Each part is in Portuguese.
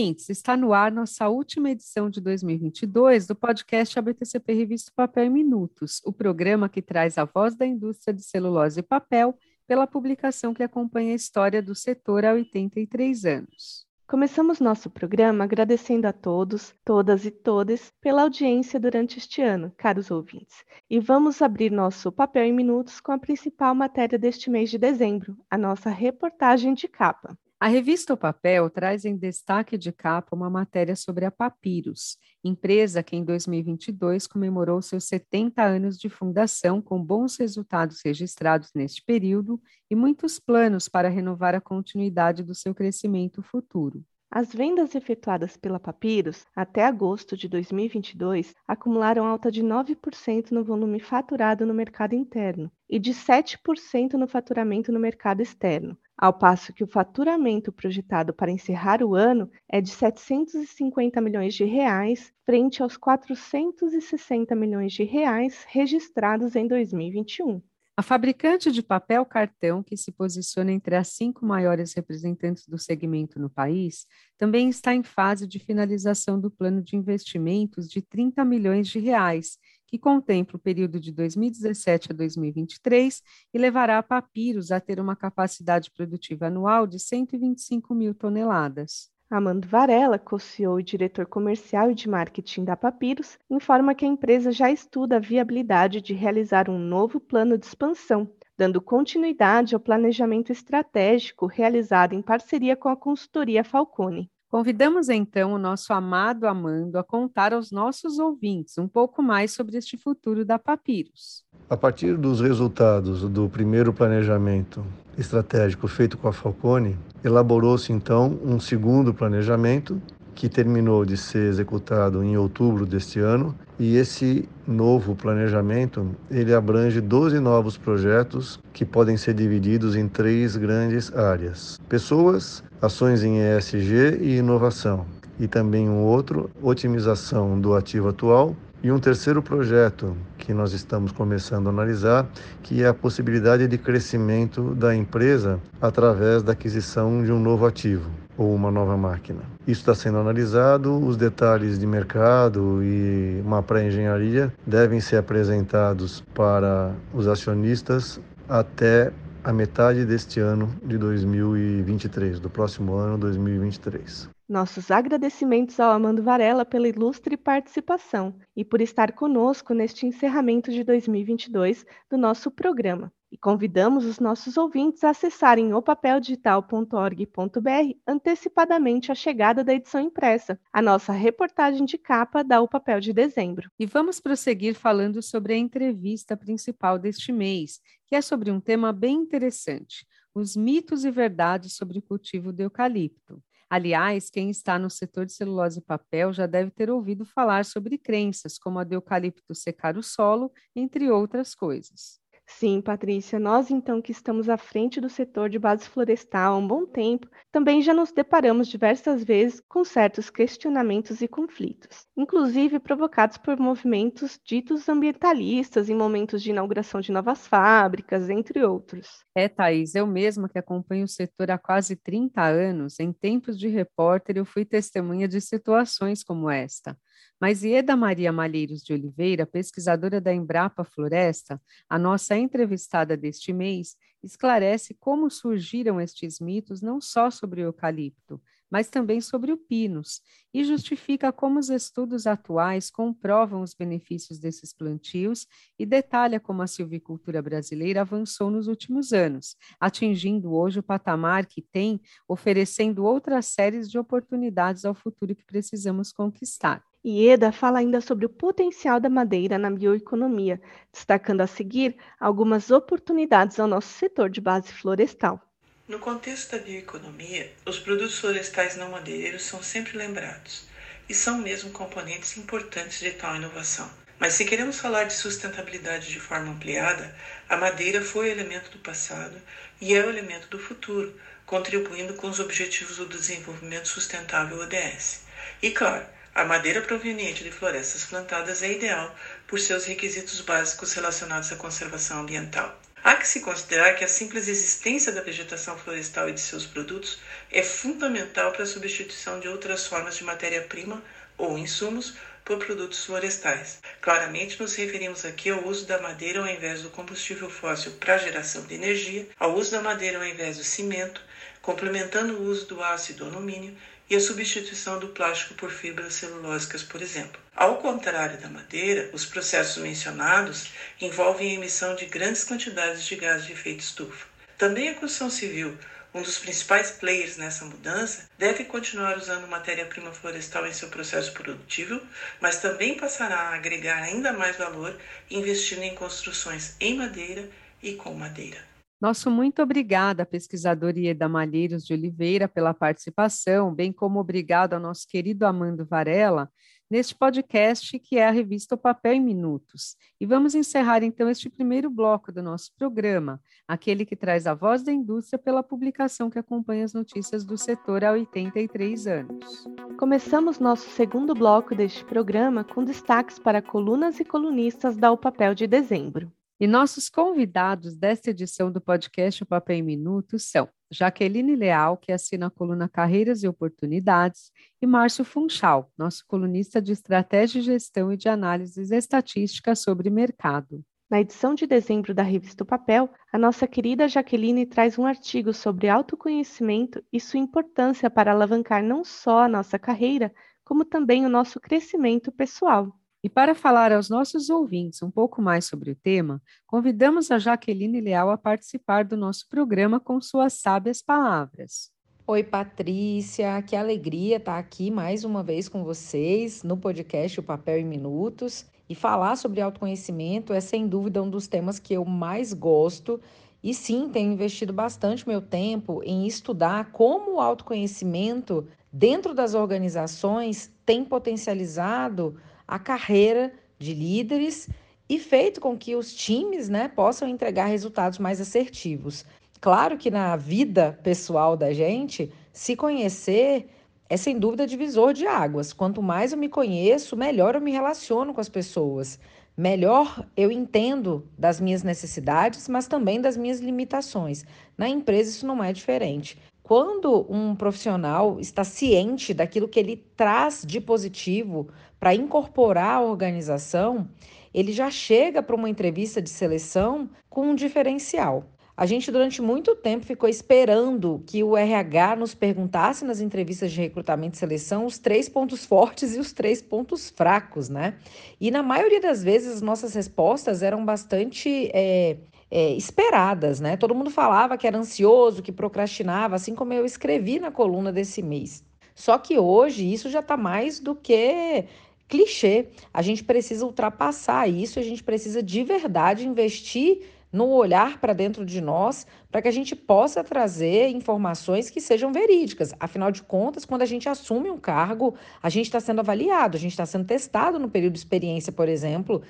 Ouvintes! Está no ar nossa última edição de 2022 do podcast ABTCP Revista Papel em Minutos, o programa que traz a voz da indústria de celulose e papel pela publicação que acompanha a história do setor há 83 anos. Começamos nosso programa agradecendo a todos, todas e todes pela audiência durante este ano, caros ouvintes. E vamos abrir nosso papel em minutos com a principal matéria deste mês de dezembro, a nossa reportagem de capa. A revista O Papel traz em destaque de capa uma matéria sobre a Papyrus, empresa que em 2022 comemorou seus 70 anos de fundação, com bons resultados registrados neste período e muitos planos para renovar a continuidade do seu crescimento futuro. As vendas efetuadas pela Papyrus até agosto de 2022 acumularam alta de 9% no volume faturado no mercado interno e de 7% no faturamento no mercado externo, ao passo que o faturamento projetado para encerrar o ano é de 750 milhões de reais, frente aos 460 milhões de reais registrados em 2021. A fabricante de papel cartão, que se posiciona entre as cinco maiores representantes do segmento no país, também está em fase de finalização do plano de investimentos de 30 milhões de reais, que contempla o período de 2017 a 2023 e levará a Papyrus a ter uma capacidade produtiva anual de 125 mil toneladas. Amando Varela, co-CEO e diretor comercial e de marketing da Papyrus, informa que a empresa já estuda a viabilidade de realizar um novo plano de expansão, dando continuidade ao planejamento estratégico realizado em parceria com a consultoria Falcone. Convidamos então o nosso amado Amando a contar aos nossos ouvintes um pouco mais sobre este futuro da Papyrus. A partir dos resultados do primeiro planejamento estratégico feito com a Falcone, elaborou-se então um segundo planejamento que terminou de ser executado em outubro deste ano, e esse novo planejamento, ele abrange 12 novos projetos que podem ser divididos em três grandes áreas: pessoas, ações em ESG e inovação, e também um outro, otimização do ativo atual, e um terceiro projeto que nós estamos começando a analisar, que é a possibilidade de crescimento da empresa através da aquisição de um novo ativo ou uma nova máquina. Isso está sendo analisado, os detalhes de mercado e uma pré-engenharia devem ser apresentados para os acionistas até a metade deste ano de 2023, do próximo ano 2023. Nossos agradecimentos ao Amando Varela pela ilustre participação e por estar conosco neste encerramento de 2022 do nosso programa. E convidamos os nossos ouvintes a acessarem opapeldigital.org.br antecipadamente a chegada da edição impressa, a nossa reportagem de capa da O Papel de dezembro. E vamos prosseguir falando sobre a entrevista principal deste mês, que é sobre um tema bem interessante: os mitos e verdades sobre o cultivo do eucalipto. Aliás, quem está no setor de celulose e papel já deve ter ouvido falar sobre crenças, como a de eucalipto secar o solo, entre outras coisas. Sim, Patrícia, nós então que estamos à frente do setor de base florestal há um bom tempo, também já nos deparamos diversas vezes com certos questionamentos e conflitos, inclusive provocados por movimentos ditos ambientalistas em momentos de inauguração de novas fábricas, entre outros. É, Thaís, eu mesma que acompanho o setor há quase 30 anos, em tempos de repórter eu fui testemunha de situações como esta. Mas Ieda Maria Malheiros de Oliveira, pesquisadora da Embrapa Floresta, a nossa entrevistada deste mês, esclarece como surgiram estes mitos não só sobre o eucalipto, mas também sobre o pinus, e justifica como os estudos atuais comprovam os benefícios desses plantios e detalha como a silvicultura brasileira avançou nos últimos anos, atingindo hoje o patamar que tem, oferecendo outras séries de oportunidades ao futuro que precisamos conquistar. Ieda fala ainda sobre o potencial da madeira na bioeconomia, destacando a seguir algumas oportunidades ao nosso setor de base florestal. No contexto da bioeconomia, os produtos florestais não madeireiros são sempre lembrados e são mesmo componentes importantes de tal inovação. Mas se queremos falar de sustentabilidade de forma ampliada, a madeira foi elemento do passado e é o elemento do futuro, contribuindo com os objetivos do desenvolvimento sustentável ODS. E claro, a madeira proveniente de florestas plantadas é ideal por seus requisitos básicos relacionados à conservação ambiental. Há que se considerar que a simples existência da vegetação florestal e de seus produtos é fundamental para a substituição de outras formas de matéria-prima ou insumos por produtos florestais. Claramente, nos referimos aqui ao uso da madeira ao invés do combustível fóssil para geração de energia, ao uso da madeira ao invés do cimento, complementando o uso do aço e do alumínio e a substituição do plástico por fibras celulósicas, por exemplo. Ao contrário da madeira, os processos mencionados envolvem a emissão de grandes quantidades de gás de efeito estufa. Também a construção civil, um dos principais players nessa mudança, deve continuar usando matéria-prima florestal em seu processo produtivo, mas também passará a agregar ainda mais valor investindo em construções em madeira e com madeira. Nosso muito obrigada, pesquisadora Ieda Malheiros de Oliveira, pela participação, bem como obrigado ao nosso querido Amando Varela, neste podcast que é a revista O Papel em Minutos. E vamos encerrar então este primeiro bloco do nosso programa, aquele que traz a voz da indústria pela publicação que acompanha as notícias do setor há 83 anos. Começamos nosso segundo bloco deste programa com destaques para colunas e colunistas da O Papel de dezembro. E nossos convidados desta edição do podcast O Papel em Minutos são Jaqueline Leal, que assina a coluna Carreiras e Oportunidades, e Márcio Funchal, nosso colunista de Estratégia, Gestão e de Análises Estatísticas sobre Mercado. Na edição de dezembro da revista o Papel, a nossa querida Jaqueline traz um artigo sobre autoconhecimento e sua importância para alavancar não só a nossa carreira, como também o nosso crescimento pessoal. E para falar aos nossos ouvintes um pouco mais sobre o tema, convidamos a Jaqueline Leal a participar do nosso programa com suas sábias palavras. Oi, Patrícia, que alegria estar aqui mais uma vez com vocês no podcast O Papel em Minutos. E falar sobre autoconhecimento é sem dúvida um dos temas que eu mais gosto. E sim, tenho investido bastante meu tempo em estudar como o autoconhecimento dentro das organizações tem potencializado a carreira de líderes e feito com que os times né, possam entregar resultados mais assertivos. Claro que na vida pessoal da gente, se conhecer é sem dúvida divisor de águas. Quanto mais eu me conheço, melhor eu me relaciono com as pessoas. Melhor eu entendo das minhas necessidades, mas também das minhas limitações. Na empresa isso não é diferente. Quando um profissional está ciente daquilo que ele traz de positivo para incorporar a organização, ele já chega para uma entrevista de seleção com um diferencial. A gente, durante muito tempo, ficou esperando que o RH nos perguntasse nas entrevistas de recrutamento e seleção os três pontos fortes e os três pontos fracos, né? E na maioria das vezes, as nossas respostas eram bastante é, é, esperadas, né? Todo mundo falava que era ansioso, que procrastinava, assim como eu escrevi na coluna desse mês. Só que hoje isso já está mais do que clichê. A gente precisa ultrapassar isso, a gente precisa de verdade investir no olhar para dentro de nós, para que a gente possa trazer informações que sejam verídicas. Afinal de contas, quando a gente assume um cargo, a gente está sendo avaliado, a gente está sendo testado no período de experiência, por exemplo.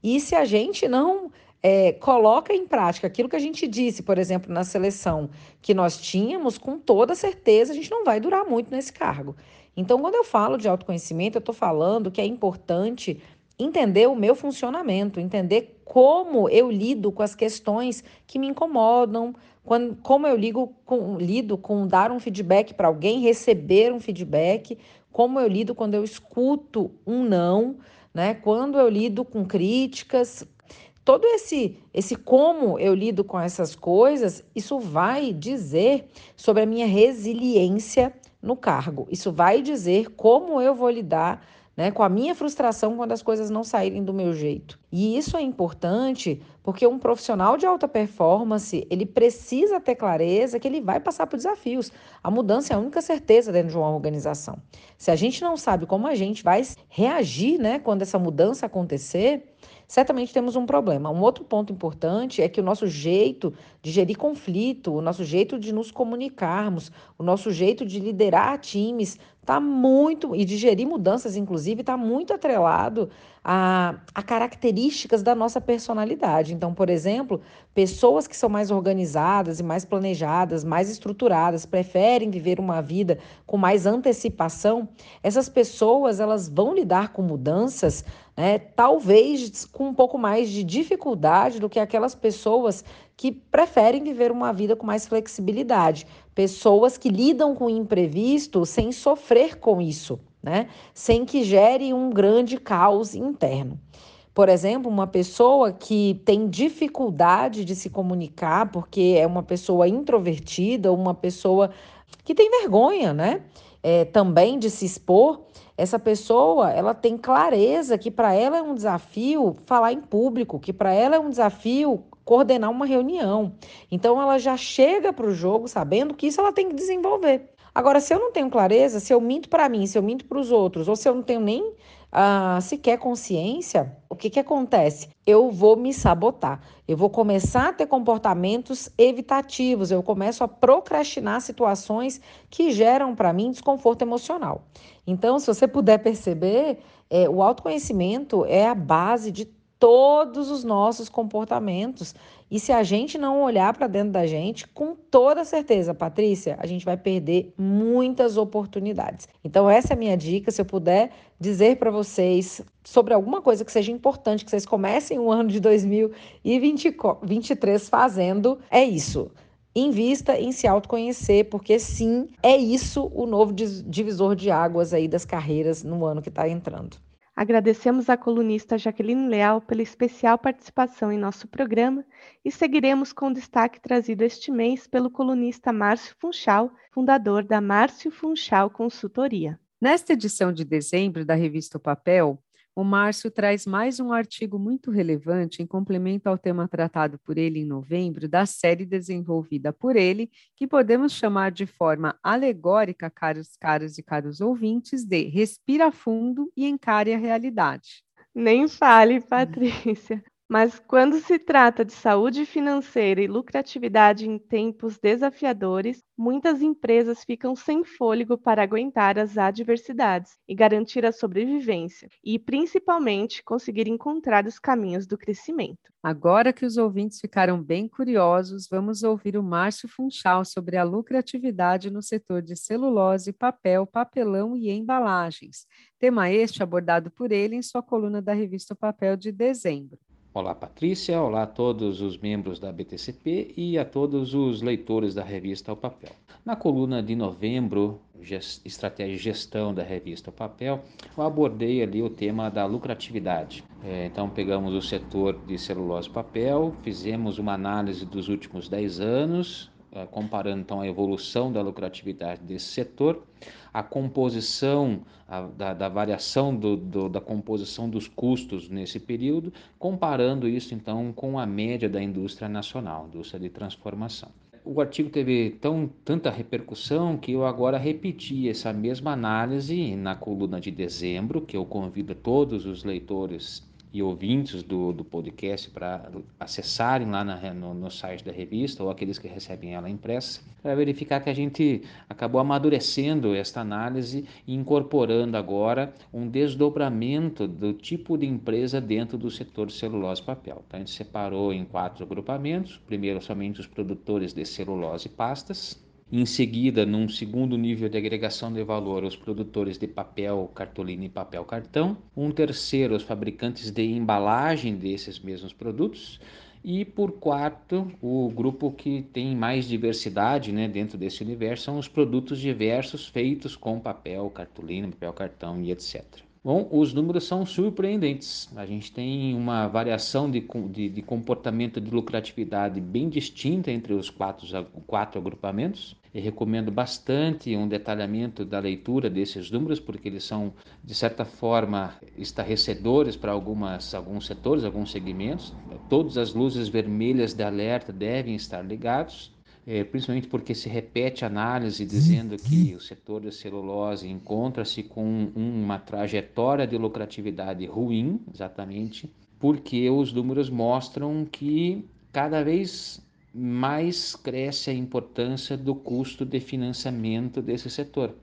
E se a gente não é, coloca em prática aquilo que a gente disse, por exemplo, na seleção que nós tínhamos, com toda certeza a gente não vai durar muito nesse cargo. Então, quando eu falo de autoconhecimento, eu estou falando que é importante entender o meu funcionamento, entender como eu lido com as questões que me incomodam, quando, como eu ligo com, lido com dar um feedback para alguém, receber um feedback, como eu lido quando eu escuto um não, né? Quando eu lido com críticas, todo esse esse como eu lido com essas coisas, isso vai dizer sobre a minha resiliência no cargo. Isso vai dizer como eu vou lidar né, com a minha frustração quando as coisas não saírem do meu jeito. E isso é importante porque um profissional de alta performance, ele precisa ter clareza que ele vai passar por desafios. A mudança é a única certeza dentro de uma organização. Se a gente não sabe como a gente vai reagir, né, quando essa mudança acontecer, certamente temos um problema. Um outro ponto importante é que o nosso jeito de gerir conflito, o nosso jeito de nos comunicarmos, o nosso jeito de liderar times está muito, e de gerir mudanças, inclusive, está muito atrelado a, a características da nossa personalidade. Então, por exemplo, pessoas que são mais organizadas e mais planejadas, mais estruturadas, preferem viver uma vida com mais antecipação, essas pessoas elas vão lidar com mudanças, né, talvez com um pouco mais de dificuldade do que aquelas pessoas que preferem viver uma vida com mais flexibilidade, pessoas que lidam com o imprevisto sem sofrer com isso né? Sem que gere um grande caos interno. Por exemplo, uma pessoa que tem dificuldade de se comunicar porque é uma pessoa introvertida, uma pessoa que tem vergonha, né? É, também de se expor, essa pessoa ela tem clareza que para ela é um desafio falar em público, que para ela é um desafio coordenar uma reunião. Então ela já chega para o jogo sabendo que isso ela tem que desenvolver. Agora, se eu não tenho clareza, se eu minto para mim, se eu minto para os outros, ou se eu não tenho nem uh, sequer consciência, o que, que acontece? Eu vou me sabotar. Eu vou começar a ter comportamentos evitativos, eu começo a procrastinar situações que geram para mim desconforto emocional. Então, se você puder perceber, é, o autoconhecimento é a base de todos os nossos comportamentos. E se a gente não olhar para dentro da gente, com toda certeza, Patrícia, a gente vai perder muitas oportunidades. Então, essa é a minha dica. Se eu puder dizer para vocês sobre alguma coisa que seja importante, que vocês comecem o ano de 2023 fazendo, é isso. Invista em se autoconhecer, porque sim, é isso o novo divisor de águas aí das carreiras no ano que está entrando. Agradecemos à colunista Jaqueline Leal pela especial participação em nosso programa e seguiremos com o destaque trazido este mês pelo colunista Márcio Funchal, fundador da Márcio Funchal Consultoria. Nesta edição de dezembro da revista o Papel, o Márcio traz mais um artigo muito relevante em complemento ao tema tratado por ele em novembro da série desenvolvida por ele, que podemos chamar de forma alegórica, caros caros e caros ouvintes, de Respira fundo e encare a realidade. Nem fale, Patrícia. Mas quando se trata de saúde financeira e lucratividade em tempos desafiadores, muitas empresas ficam sem fôlego para aguentar as adversidades e garantir a sobrevivência, e principalmente conseguir encontrar os caminhos do crescimento. Agora que os ouvintes ficaram bem curiosos, vamos ouvir o Márcio Funchal sobre a lucratividade no setor de celulose, papel, papelão e embalagens. Tema este abordado por ele em sua coluna da revista Papel de dezembro. Olá, Patrícia. Olá a todos os membros da BTCP e a todos os leitores da revista O Papel. Na coluna de novembro, Estratégia e Gestão da revista O Papel, eu abordei ali o tema da lucratividade. É, então, pegamos o setor de celulose e papel, fizemos uma análise dos últimos 10 anos, comparando então a evolução da lucratividade desse setor a composição a, da, da, variação do, do, da composição dos custos nesse período, comparando isso então com a média da indústria nacional, indústria de transformação. O artigo teve tão, tanta repercussão que eu agora repeti essa mesma análise na coluna de dezembro, que eu convido todos os leitores e ouvintes do, do podcast para acessarem lá na, no, no, site da revista ou aqueles que recebem ela impressa, para verificar que a gente acabou amadurecendo esta análise e incorporando agora um desdobramento do tipo de empresa dentro do setor celulose papel. Então, a gente separou em quatro agrupamentos. Primeiro, somente os produtores de celulose e pastas, em seguida, num segundo nível de agregação de valor, os produtores de papel cartolina e papel cartão. Um terceiro, os fabricantes de embalagem desses mesmos produtos. E por quarto, o grupo que tem mais diversidade né, dentro desse universo são os produtos diversos feitos com papel, cartolina, papel cartão e etc. Bom, os números são surpreendentes. A gente tem uma variação de, de, de comportamento de lucratividade bem distinta entre os quatro, quatro agrupamentos. Recomendo bastante um detalhamento da leitura desses números, porque eles são, de certa forma, estarrecedores para algumas, alguns setores, alguns segmentos. Todas as luzes vermelhas de alerta devem estar ligados é, principalmente porque se repete a análise dizendo que o setor da celulose encontra-se com uma trajetória de lucratividade ruim, exatamente porque os números mostram que cada vez mais cresce a importância do custo de financiamento desse setor.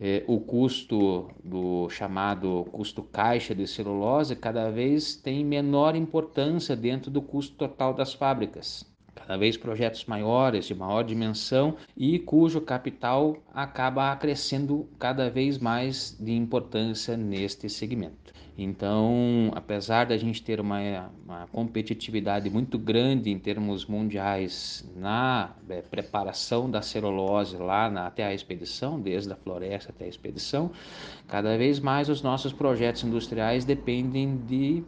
é, o custo do chamado custo caixa de celulose cada vez tem menor importância dentro do custo total das fábricas cada vez projetos maiores, de maior dimensão e cujo capital acaba crescendo cada vez mais de importância neste segmento. Então, apesar da gente ter uma, uma competitividade muito grande em termos mundiais na é, preparação da celulose lá na, até a expedição, desde a floresta até a expedição, cada vez mais os nossos projetos industriais dependem de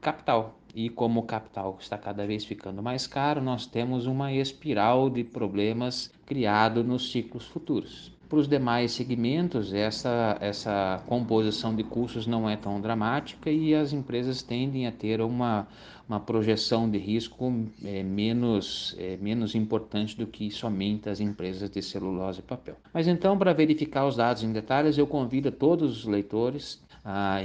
capital, e como o capital está cada vez ficando mais caro, nós temos uma espiral de problemas criado nos ciclos futuros. Para os demais segmentos, essa, essa composição de custos não é tão dramática e as empresas tendem a ter uma, uma projeção de risco é, menos, é, menos importante do que somente as empresas de celulose e papel. Mas então, para verificar os dados em detalhes, eu convido todos os leitores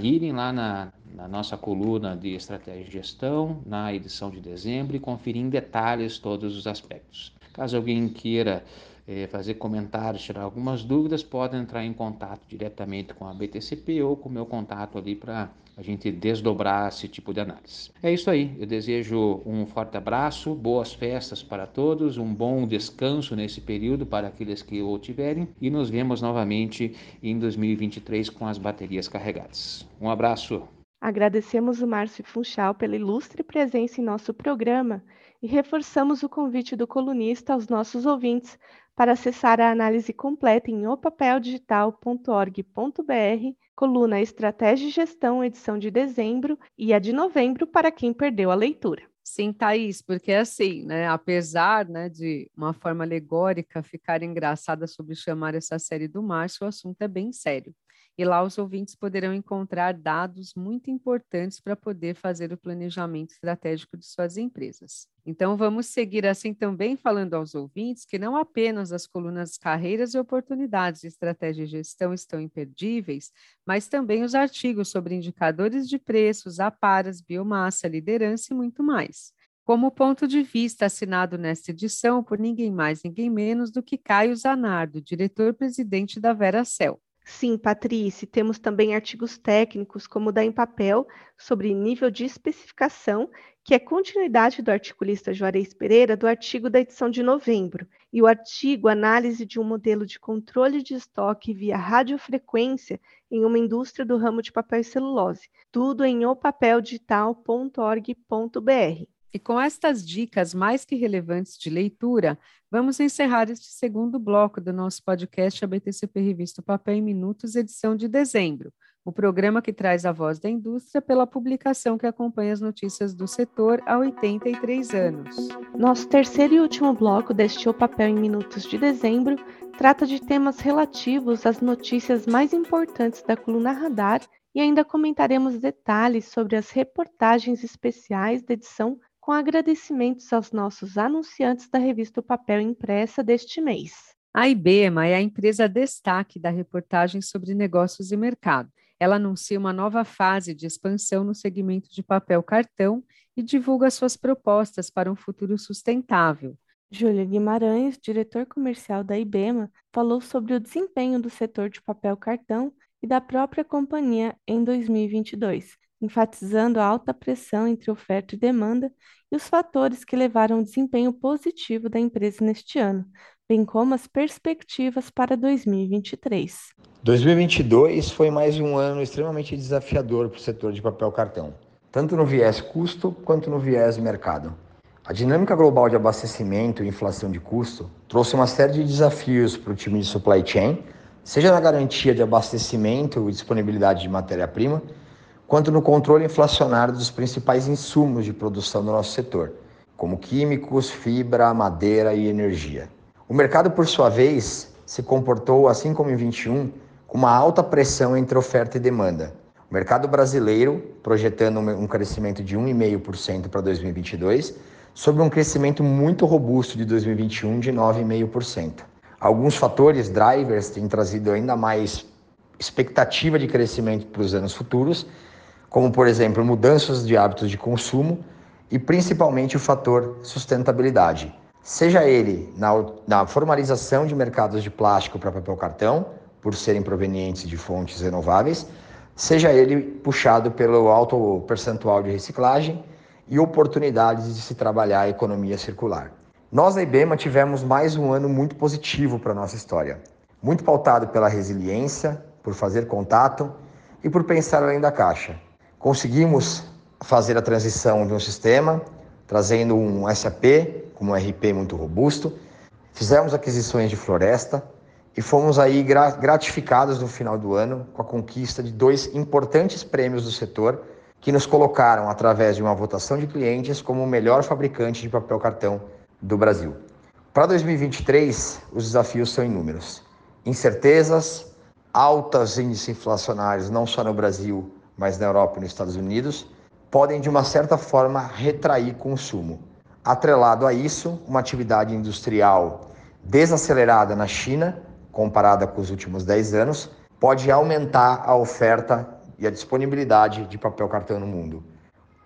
irem lá na, na nossa coluna de estratégia de gestão, na edição de dezembro, e conferir em detalhes todos os aspectos. Caso alguém queira eh, fazer comentários, tirar algumas dúvidas, podem entrar em contato diretamente com a BTCP ou com o meu contato ali para a gente desdobrar esse tipo de análise. É isso aí. Eu desejo um forte abraço, boas festas para todos, um bom descanso nesse período para aqueles que o tiverem e nos vemos novamente em 2023 com as baterias carregadas. Um abraço. Agradecemos o Márcio Funchal pela ilustre presença em nosso programa e reforçamos o convite do colunista aos nossos ouvintes para acessar a análise completa em opapeldigital.org.br, coluna Estratégia e Gestão, edição de dezembro, e a de novembro para quem perdeu a leitura. Sim, Thaís, porque é assim, né? Apesar né, de uma forma alegórica ficar engraçada sobre chamar essa série do Márcio, o assunto é bem sério e lá os ouvintes poderão encontrar dados muito importantes para poder fazer o planejamento estratégico de suas empresas. Então, vamos seguir assim também falando aos ouvintes que não apenas as colunas carreiras e oportunidades de estratégia e gestão estão imperdíveis, mas também os artigos sobre indicadores de preços, aparas, biomassa, liderança e muito mais como ponto de vista assinado nesta edição por ninguém mais, ninguém menos do que Caio Zanardo, diretor-presidente da VeraCel. Sim, Patrícia, temos também artigos técnicos, como o da Empapel, sobre nível de especificação, que é continuidade do articulista Juarez Pereira do artigo da edição de novembro, e o artigo Análise de um modelo de controle de estoque via radiofrequência em uma indústria do ramo de papel e celulose, tudo em opapeldigital.org.br. E com estas dicas mais que relevantes de leitura, vamos encerrar este segundo bloco do nosso podcast ABTCP Revista Papel em Minutos, edição de dezembro, o programa que traz a voz da indústria pela publicação que acompanha as notícias do setor há 83 anos. Nosso terceiro e último bloco deste O Papel em Minutos de dezembro trata de temas relativos às notícias mais importantes da coluna Radar e ainda comentaremos detalhes sobre as reportagens especiais da edição com agradecimentos aos nossos anunciantes da revista o Papel Impressa deste mês. A IBEMA é a empresa destaque da reportagem sobre negócios e mercado. Ela anuncia uma nova fase de expansão no segmento de papel cartão e divulga suas propostas para um futuro sustentável. Júlia Guimarães, diretor comercial da IBEMA, falou sobre o desempenho do setor de papel cartão e da própria companhia em 2022, enfatizando a alta pressão entre oferta e demanda e os fatores que levaram ao desempenho positivo da empresa neste ano, bem como as perspectivas para 2023. 2022 foi mais um ano extremamente desafiador para o setor de papel cartão, tanto no viés custo quanto no viés mercado. A dinâmica global de abastecimento e inflação de custo trouxe uma série de desafios para o time de supply chain, seja na garantia de abastecimento e disponibilidade de matéria-prima, quanto no controle inflacionário dos principais insumos de produção do nosso setor, como químicos, fibra, madeira e energia. O mercado, por sua vez, se comportou, assim como em 21, com uma alta pressão entre oferta e demanda. O mercado brasileiro projetando um crescimento de 1,5% para 2022, sobre um crescimento muito robusto de 2021 de 9,5%. Alguns fatores drivers têm trazido ainda mais expectativa de crescimento para os anos futuros, como, por exemplo, mudanças de hábitos de consumo e principalmente o fator sustentabilidade, seja ele na, na formalização de mercados de plástico para papel cartão por serem provenientes de fontes renováveis, seja ele puxado pelo alto percentual de reciclagem e oportunidades de se trabalhar a economia circular. Nós da IBEMA tivemos mais um ano muito positivo para a nossa história, muito pautado pela resiliência, por fazer contato e por pensar além da caixa. Conseguimos fazer a transição de um sistema, trazendo um SAP como um RP muito robusto, fizemos aquisições de floresta e fomos aí gratificados no final do ano com a conquista de dois importantes prêmios do setor que nos colocaram, através de uma votação de clientes, como o melhor fabricante de papel cartão do Brasil. Para 2023, os desafios são inúmeros. Incertezas, altos índices inflacionários, não só no Brasil, mas na Europa e nos Estados Unidos, podem, de uma certa forma, retrair consumo. Atrelado a isso, uma atividade industrial desacelerada na China, comparada com os últimos 10 anos, pode aumentar a oferta e a disponibilidade de papel cartão no mundo.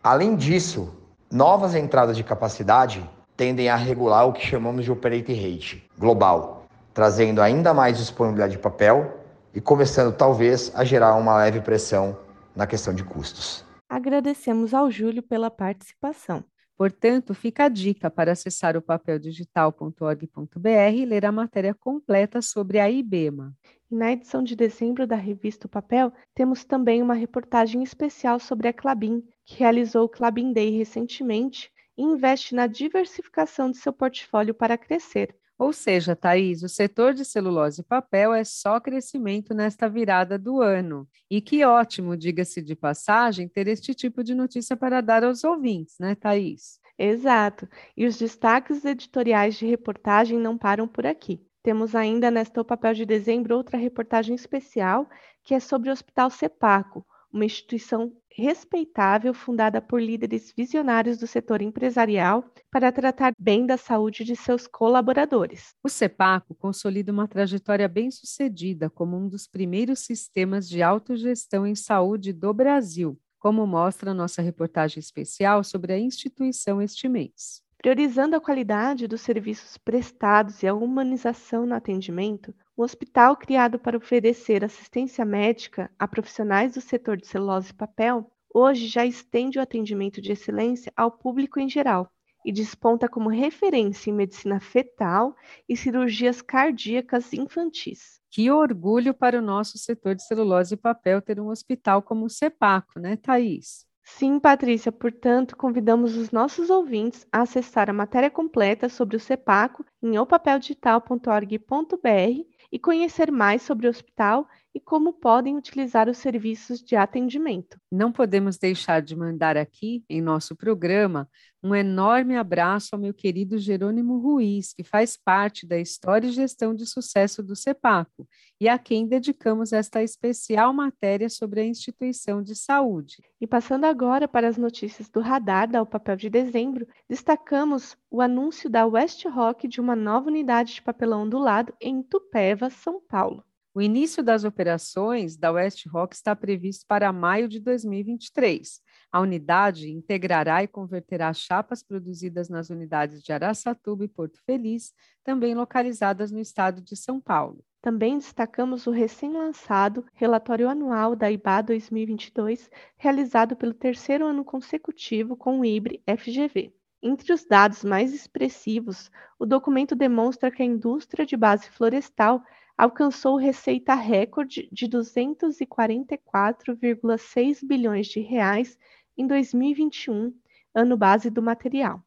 Além disso, novas entradas de capacidade tendem a regular o que chamamos de operating rate global, trazendo ainda mais disponibilidade de papel e começando talvez a gerar uma leve pressão na questão de custos. Agradecemos ao Júlio pela participação. Portanto, fica a dica para acessar o papeldigital.org.br e ler a matéria completa sobre a IBEMA. Na edição de dezembro da revista O Papel, temos também uma reportagem especial sobre a Clabin, que realizou o Clabin Day recentemente e investe na diversificação de seu portfólio para crescer. Ou seja, Thaís, o setor de celulose e papel é só crescimento nesta virada do ano. E que ótimo, diga-se de passagem, ter este tipo de notícia para dar aos ouvintes, né, Thaís? Exato. E os destaques editoriais de reportagem não param por aqui. Temos ainda nesta O Papel de Dezembro outra reportagem especial que é sobre o Hospital Cepaco, uma instituição respeitável fundada por líderes visionários do setor empresarial para tratar bem da saúde de seus colaboradores. O CEPACO consolida uma trajetória bem-sucedida como um dos primeiros sistemas de autogestão em saúde do Brasil, como mostra a nossa reportagem especial sobre a instituição este mês. Priorizando a qualidade dos serviços prestados e a humanização no atendimento, o hospital criado para oferecer assistência médica a profissionais do setor de celulose e papel, hoje já estende o atendimento de excelência ao público em geral e desponta como referência em medicina fetal e cirurgias cardíacas infantis. Que orgulho para o nosso setor de celulose e papel ter um hospital como o CEPACO, né, Thaís? Sim, Patrícia, portanto, convidamos os nossos ouvintes a acessar a matéria completa sobre o CEPACO em opapeldigital.org.br e conhecer mais sobre o hospital e como podem utilizar os serviços de atendimento. Não podemos deixar de mandar aqui, em nosso programa, um enorme abraço ao meu querido Jerônimo Ruiz, que faz parte da história e gestão de sucesso do CEPACO, e a quem dedicamos esta especial matéria sobre a instituição de saúde. E passando agora para as notícias do radar da O Papel de Dezembro, destacamos o anúncio da West Rock de uma nova unidade de papelão ondulado em Tupéva, São Paulo. O início das operações da West Rock está previsto para maio de 2023. A unidade integrará e converterá chapas produzidas nas unidades de Araçatuba e Porto Feliz, também localizadas no estado de São Paulo. Também destacamos o recém-lançado relatório anual da IBA 2022, realizado pelo terceiro ano consecutivo com o IBRE FGV. Entre os dados mais expressivos, o documento demonstra que a indústria de base florestal alcançou receita recorde de 244,6 bilhões de reais em 2021, ano base do material.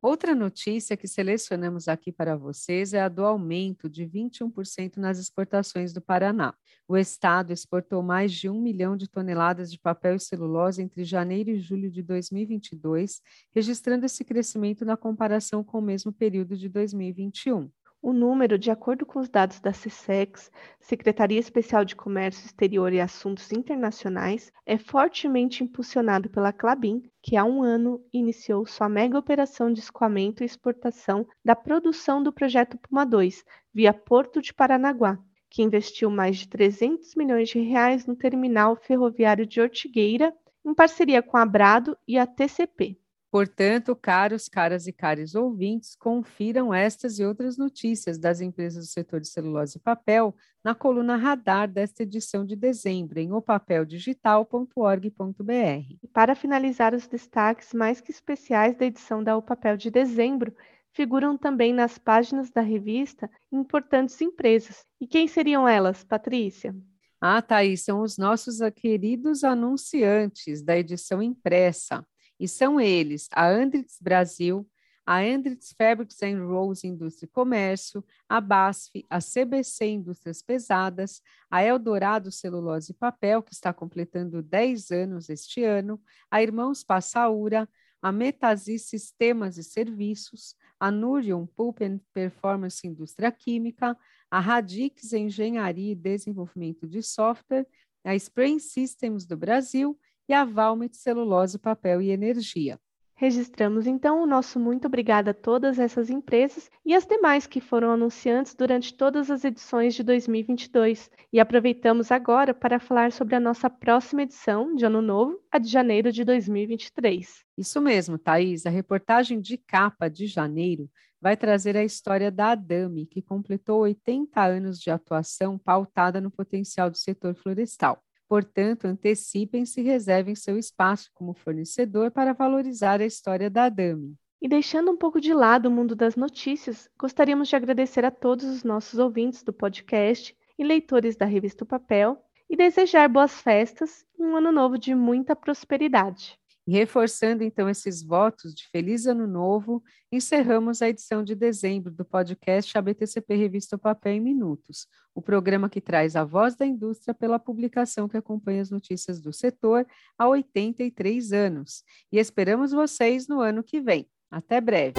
Outra notícia que selecionamos aqui para vocês é a do aumento de 21% nas exportações do Paraná. O estado exportou mais de um milhão de toneladas de papel e celulose entre janeiro e julho de 2022, registrando esse crescimento na comparação com o mesmo período de 2021. O número, de acordo com os dados da SESEX, Secretaria Especial de Comércio Exterior e Assuntos Internacionais, é fortemente impulsionado pela Clabin, que há um ano iniciou sua mega operação de escoamento e exportação da produção do projeto Puma 2, via Porto de Paranaguá, que investiu mais de 300 milhões de reais no terminal ferroviário de Ortigueira, em parceria com a Brado e a TCP. Portanto, caros, caras e caros ouvintes, confiram estas e outras notícias das empresas do setor de celulose e papel na coluna Radar desta edição de dezembro em opapeldigital.org.br. Para finalizar os destaques mais que especiais da edição da O Papel de dezembro, figuram também nas páginas da revista importantes empresas. E quem seriam elas, Patrícia? Ah, Thaís, são os nossos queridos anunciantes da edição impressa. E são eles a Andritz Brasil, a Andritz Fabrics and Rolls Indústria e Comércio, a BASF, a CBC Indústrias Pesadas, a Eldorado Celulose e Papel, que está completando 10 anos este ano, a Irmãos Passaura, a Metasi Sistemas e Serviços, a Nurion Pulp and Performance Indústria Química, a Radix Engenharia e Desenvolvimento de Software, a Spray Systems do Brasil e a Valmet Celulose, Papel e Energia. Registramos então o nosso muito obrigada a todas essas empresas e as demais que foram anunciantes durante todas as edições de 2022. E aproveitamos agora para falar sobre a nossa próxima edição de Ano Novo, a de janeiro de 2023. Isso mesmo, Thaís. A reportagem de capa de janeiro vai trazer a história da Adame, que completou 80 anos de atuação pautada no potencial do setor florestal. Portanto, antecipem-se e reservem seu espaço como fornecedor para valorizar a história da Adame. E deixando um pouco de lado o mundo das notícias, gostaríamos de agradecer a todos os nossos ouvintes do podcast e leitores da revista o Papel e desejar boas festas e um ano novo de muita prosperidade. E reforçando então esses votos de feliz ano novo, encerramos a edição de dezembro do podcast ABTCP Revista Papel em Minutos, o programa que traz a voz da indústria pela publicação que acompanha as notícias do setor há 83 anos. E esperamos vocês no ano que vem. Até breve.